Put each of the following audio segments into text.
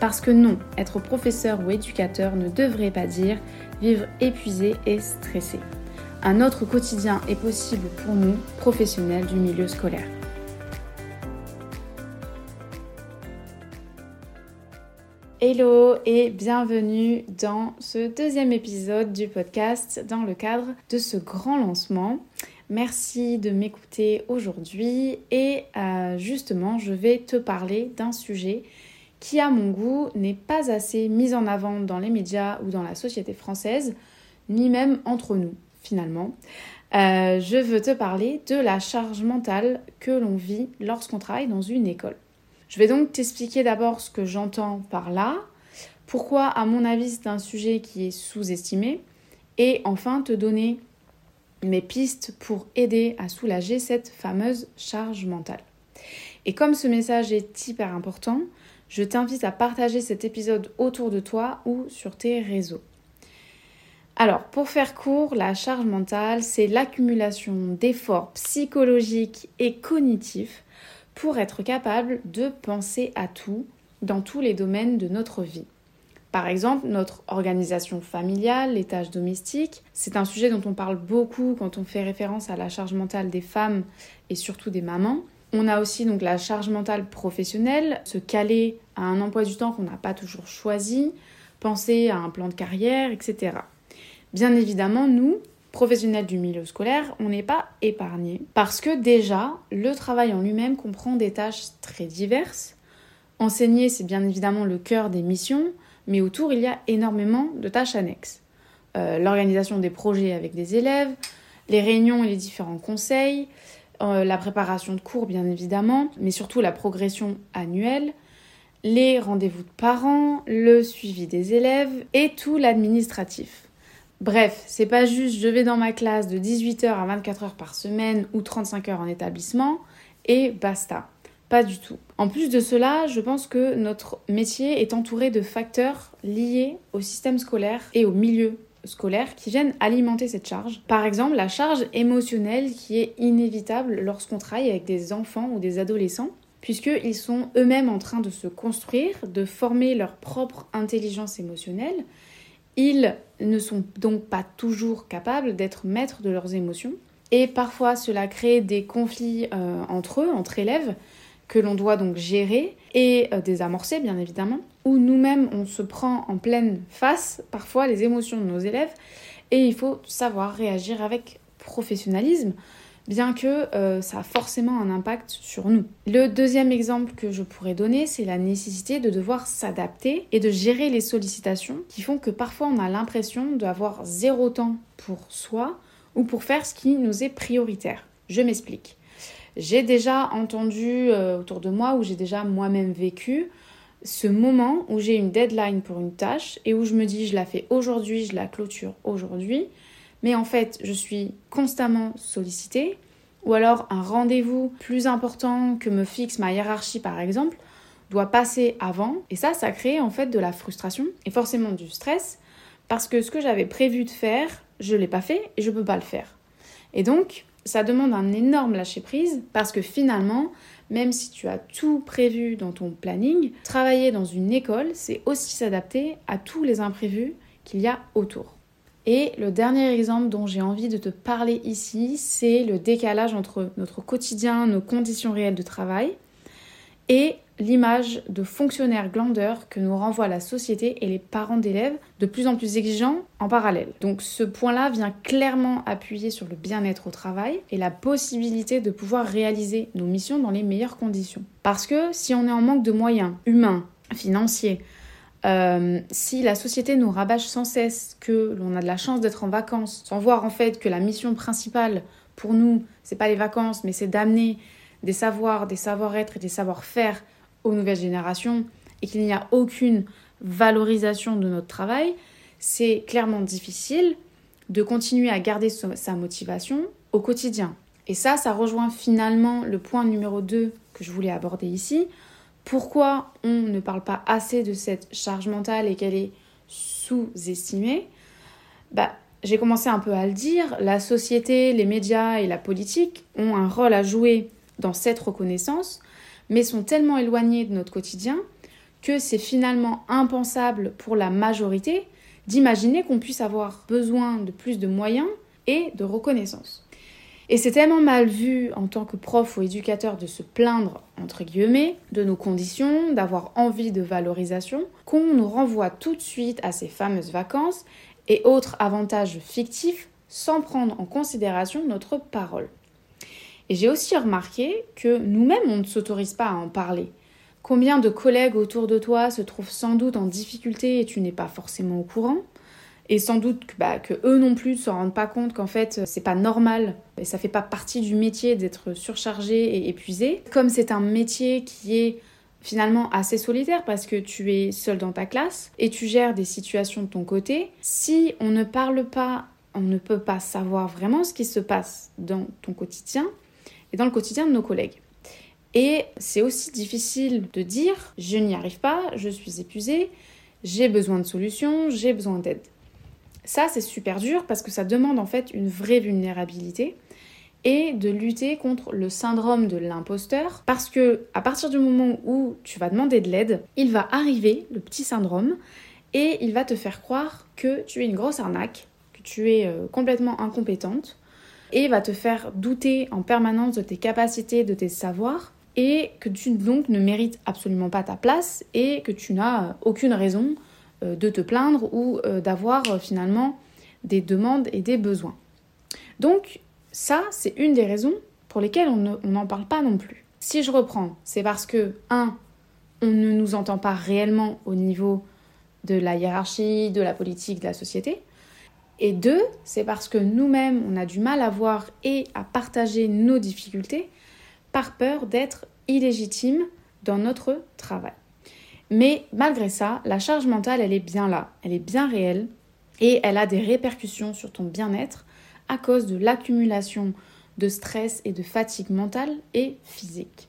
Parce que non, être professeur ou éducateur ne devrait pas dire vivre épuisé et stressé. Un autre quotidien est possible pour nous, professionnels du milieu scolaire. Hello et bienvenue dans ce deuxième épisode du podcast dans le cadre de ce grand lancement. Merci de m'écouter aujourd'hui et euh, justement je vais te parler d'un sujet qui à mon goût n'est pas assez mis en avant dans les médias ou dans la société française, ni même entre nous finalement. Euh, je veux te parler de la charge mentale que l'on vit lorsqu'on travaille dans une école. Je vais donc t'expliquer d'abord ce que j'entends par là, pourquoi à mon avis c'est un sujet qui est sous-estimé, et enfin te donner mes pistes pour aider à soulager cette fameuse charge mentale. Et comme ce message est hyper important, je t'invite à partager cet épisode autour de toi ou sur tes réseaux. Alors, pour faire court, la charge mentale, c'est l'accumulation d'efforts psychologiques et cognitifs pour être capable de penser à tout dans tous les domaines de notre vie. Par exemple, notre organisation familiale, les tâches domestiques, c'est un sujet dont on parle beaucoup quand on fait référence à la charge mentale des femmes et surtout des mamans. On a aussi donc la charge mentale professionnelle, se caler à un emploi du temps qu'on n'a pas toujours choisi, penser à un plan de carrière, etc. Bien évidemment, nous, professionnels du milieu scolaire, on n'est pas épargnés parce que déjà, le travail en lui-même comprend des tâches très diverses. Enseigner, c'est bien évidemment le cœur des missions, mais autour, il y a énormément de tâches annexes. Euh, l'organisation des projets avec des élèves, les réunions et les différents conseils, euh, la préparation de cours bien évidemment, mais surtout la progression annuelle, les rendez-vous de parents, le suivi des élèves et tout l'administratif. Bref, c'est pas juste je vais dans ma classe de 18h à 24h par semaine ou 35 heures en établissement et basta. Pas du tout. En plus de cela, je pense que notre métier est entouré de facteurs liés au système scolaire et au milieu scolaires qui viennent alimenter cette charge. Par exemple, la charge émotionnelle qui est inévitable lorsqu'on travaille avec des enfants ou des adolescents, puisqu'ils sont eux-mêmes en train de se construire, de former leur propre intelligence émotionnelle. Ils ne sont donc pas toujours capables d'être maîtres de leurs émotions. Et parfois, cela crée des conflits euh, entre eux, entre élèves, que l'on doit donc gérer et euh, désamorcer, bien évidemment où nous-mêmes on se prend en pleine face parfois les émotions de nos élèves et il faut savoir réagir avec professionnalisme bien que euh, ça a forcément un impact sur nous. Le deuxième exemple que je pourrais donner, c'est la nécessité de devoir s'adapter et de gérer les sollicitations qui font que parfois on a l'impression d'avoir zéro temps pour soi ou pour faire ce qui nous est prioritaire. Je m'explique. J'ai déjà entendu euh, autour de moi ou j'ai déjà moi-même vécu ce moment où j'ai une deadline pour une tâche et où je me dis je la fais aujourd'hui, je la clôture aujourd'hui, mais en fait je suis constamment sollicitée, ou alors un rendez-vous plus important que me fixe ma hiérarchie par exemple doit passer avant, et ça, ça crée en fait de la frustration et forcément du stress, parce que ce que j'avais prévu de faire, je ne l'ai pas fait et je ne peux pas le faire. Et donc, ça demande un énorme lâcher-prise, parce que finalement, même si tu as tout prévu dans ton planning, travailler dans une école, c'est aussi s'adapter à tous les imprévus qu'il y a autour. Et le dernier exemple dont j'ai envie de te parler ici, c'est le décalage entre notre quotidien, nos conditions réelles de travail et l'image de fonctionnaire glandeur que nous renvoie la société et les parents d'élèves de plus en plus exigeants en parallèle. Donc ce point-là vient clairement appuyer sur le bien-être au travail et la possibilité de pouvoir réaliser nos missions dans les meilleures conditions. Parce que si on est en manque de moyens humains, financiers, euh, si la société nous rabâche sans cesse que l'on a de la chance d'être en vacances, sans voir en fait que la mission principale pour nous, c'est pas les vacances, mais c'est d'amener des savoirs, des savoir-être et des savoir-faire aux nouvelles générations et qu'il n'y a aucune valorisation de notre travail, c'est clairement difficile de continuer à garder sa motivation au quotidien. Et ça, ça rejoint finalement le point numéro 2 que je voulais aborder ici. Pourquoi on ne parle pas assez de cette charge mentale et qu'elle est sous-estimée? Bah, J'ai commencé un peu à le dire, la société, les médias et la politique ont un rôle à jouer dans cette reconnaissance, mais sont tellement éloignés de notre quotidien que c'est finalement impensable pour la majorité d'imaginer qu'on puisse avoir besoin de plus de moyens et de reconnaissance. Et c'est tellement mal vu en tant que prof ou éducateur de se plaindre, entre guillemets, de nos conditions, d'avoir envie de valorisation, qu'on nous renvoie tout de suite à ces fameuses vacances et autres avantages fictifs sans prendre en considération notre parole. Et j'ai aussi remarqué que nous-mêmes, on ne s'autorise pas à en parler. Combien de collègues autour de toi se trouvent sans doute en difficulté et tu n'es pas forcément au courant et sans doute bah, que eux non plus ne se rendent pas compte qu'en fait c'est pas normal et ça fait pas partie du métier d'être surchargé et épuisé. Comme c'est un métier qui est finalement assez solitaire parce que tu es seul dans ta classe et tu gères des situations de ton côté, si on ne parle pas, on ne peut pas savoir vraiment ce qui se passe dans ton quotidien et dans le quotidien de nos collègues. Et c'est aussi difficile de dire je n'y arrive pas, je suis épuisé, j'ai besoin de solutions, j'ai besoin d'aide. Ça, c'est super dur parce que ça demande en fait une vraie vulnérabilité et de lutter contre le syndrome de l'imposteur parce que à partir du moment où tu vas demander de l'aide, il va arriver le petit syndrome et il va te faire croire que tu es une grosse arnaque, que tu es euh, complètement incompétente et va te faire douter en permanence de tes capacités, de tes savoirs et que tu donc ne mérites absolument pas ta place et que tu n'as aucune raison euh, de te plaindre ou euh, d'avoir euh, finalement des demandes et des besoins. Donc ça, c'est une des raisons pour lesquelles on n'en parle pas non plus. Si je reprends, c'est parce que, un, on ne nous entend pas réellement au niveau de la hiérarchie, de la politique, de la société. Et deux, c'est parce que nous-mêmes, on a du mal à voir et à partager nos difficultés par peur d'être illégitime dans notre travail. Mais malgré ça, la charge mentale, elle est bien là, elle est bien réelle et elle a des répercussions sur ton bien-être à cause de l'accumulation de stress et de fatigue mentale et physique.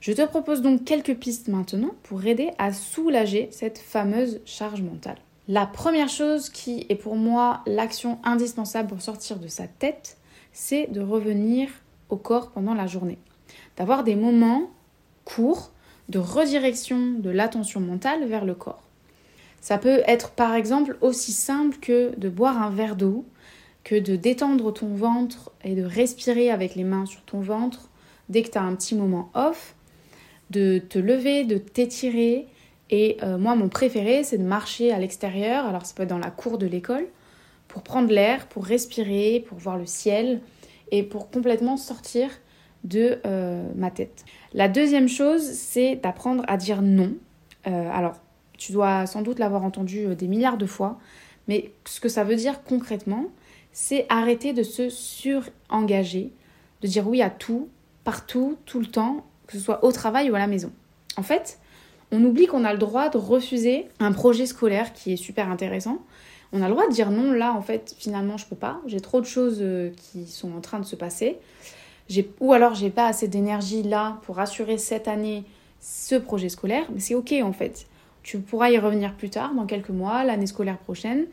Je te propose donc quelques pistes maintenant pour aider à soulager cette fameuse charge mentale. La première chose qui est pour moi l'action indispensable pour sortir de sa tête, c'est de revenir au corps pendant la journée. D'avoir des moments courts de redirection de l'attention mentale vers le corps. Ça peut être par exemple aussi simple que de boire un verre d'eau, que de détendre ton ventre et de respirer avec les mains sur ton ventre dès que tu as un petit moment off, de te lever, de t'étirer. Et euh, moi, mon préféré, c'est de marcher à l'extérieur, alors ça peut être dans la cour de l'école, pour prendre l'air, pour respirer, pour voir le ciel et pour complètement sortir de euh, ma tête. La deuxième chose, c'est d'apprendre à dire non. Euh, alors, tu dois sans doute l'avoir entendu des milliards de fois, mais ce que ça veut dire concrètement, c'est arrêter de se surengager, de dire oui à tout, partout, tout le temps, que ce soit au travail ou à la maison. En fait, on oublie qu'on a le droit de refuser un projet scolaire qui est super intéressant. On a le droit de dire non, là, en fait, finalement, je peux pas. J'ai trop de choses qui sont en train de se passer ou alors j'ai pas assez d'énergie là pour assurer cette année ce projet scolaire, mais c'est ok en fait. Tu pourras y revenir plus tard, dans quelques mois, l'année scolaire prochaine.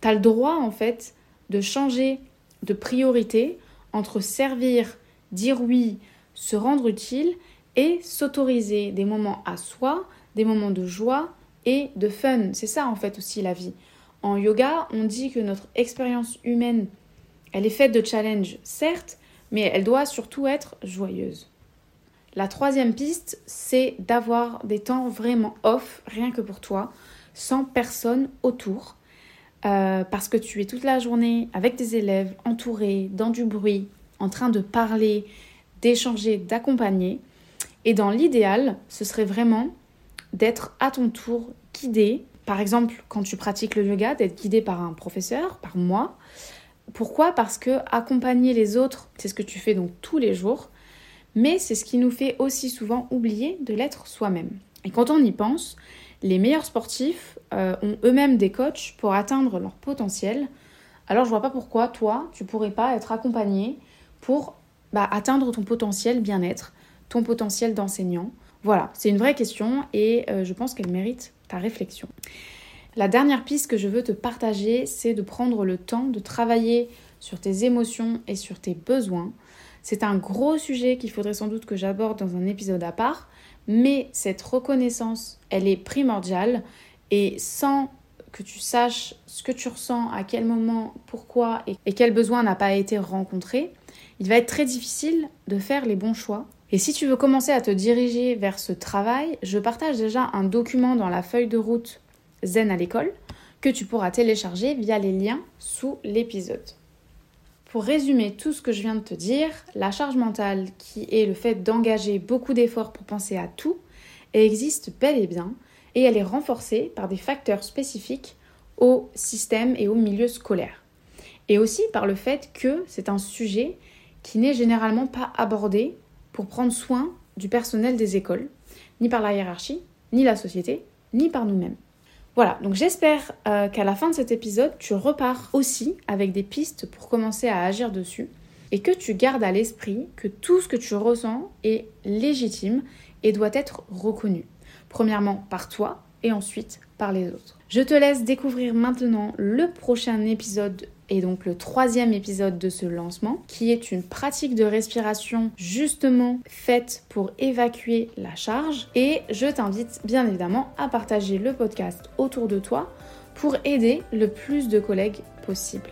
Tu as le droit en fait de changer de priorité entre servir, dire oui, se rendre utile et s'autoriser des moments à soi, des moments de joie et de fun. C'est ça en fait aussi la vie. En yoga, on dit que notre expérience humaine, elle est faite de challenges, certes, mais elle doit surtout être joyeuse. La troisième piste, c'est d'avoir des temps vraiment off, rien que pour toi, sans personne autour, euh, parce que tu es toute la journée avec des élèves, entourés, dans du bruit, en train de parler, d'échanger, d'accompagner. Et dans l'idéal, ce serait vraiment d'être à ton tour guidé. Par exemple, quand tu pratiques le yoga, d'être guidé par un professeur, par moi, pourquoi? Parce que accompagner les autres, c'est ce que tu fais donc tous les jours, mais c'est ce qui nous fait aussi souvent oublier de l'être soi-même. Et quand on y pense, les meilleurs sportifs euh, ont eux-mêmes des coachs pour atteindre leur potentiel, alors je vois pas pourquoi toi, tu pourrais pas être accompagné pour bah, atteindre ton potentiel bien-être, ton potentiel d'enseignant. Voilà, c'est une vraie question et euh, je pense qu'elle mérite ta réflexion. La dernière piste que je veux te partager, c'est de prendre le temps de travailler sur tes émotions et sur tes besoins. C'est un gros sujet qu'il faudrait sans doute que j'aborde dans un épisode à part, mais cette reconnaissance, elle est primordiale et sans que tu saches ce que tu ressens, à quel moment, pourquoi et, quel besoin n'a pas été rencontré, il va être très difficile de faire les bons choix. Et si tu veux commencer à te diriger vers ce travail, je partage déjà un document dans la feuille de route Zen à l'école que tu pourras télécharger via les liens sous l'épisode. Pour résumer tout ce que je viens de te dire, la charge mentale, qui est le fait d'engager beaucoup d'efforts pour penser à tout, existe bel et bien, et elle est renforcée par des facteurs spécifiques au système et au milieu scolaire. Et aussi par le fait que c'est un sujet qui n'est généralement pas abordé pour prendre soin du personnel des écoles, ni par la hiérarchie, ni la société, ni par nous-mêmes. Voilà, donc j'espère euh, qu'à la fin de cet épisode, tu repars aussi avec des pistes pour commencer à agir dessus et que tu gardes à l'esprit que tout ce que tu ressens est légitime et doit être reconnu. Premièrement par toi et ensuite par les autres. Je te laisse découvrir maintenant le prochain épisode et donc le troisième épisode de ce lancement, qui est une pratique de respiration justement faite pour évacuer la charge. Et je t'invite bien évidemment à partager le podcast autour de toi pour aider le plus de collègues possible.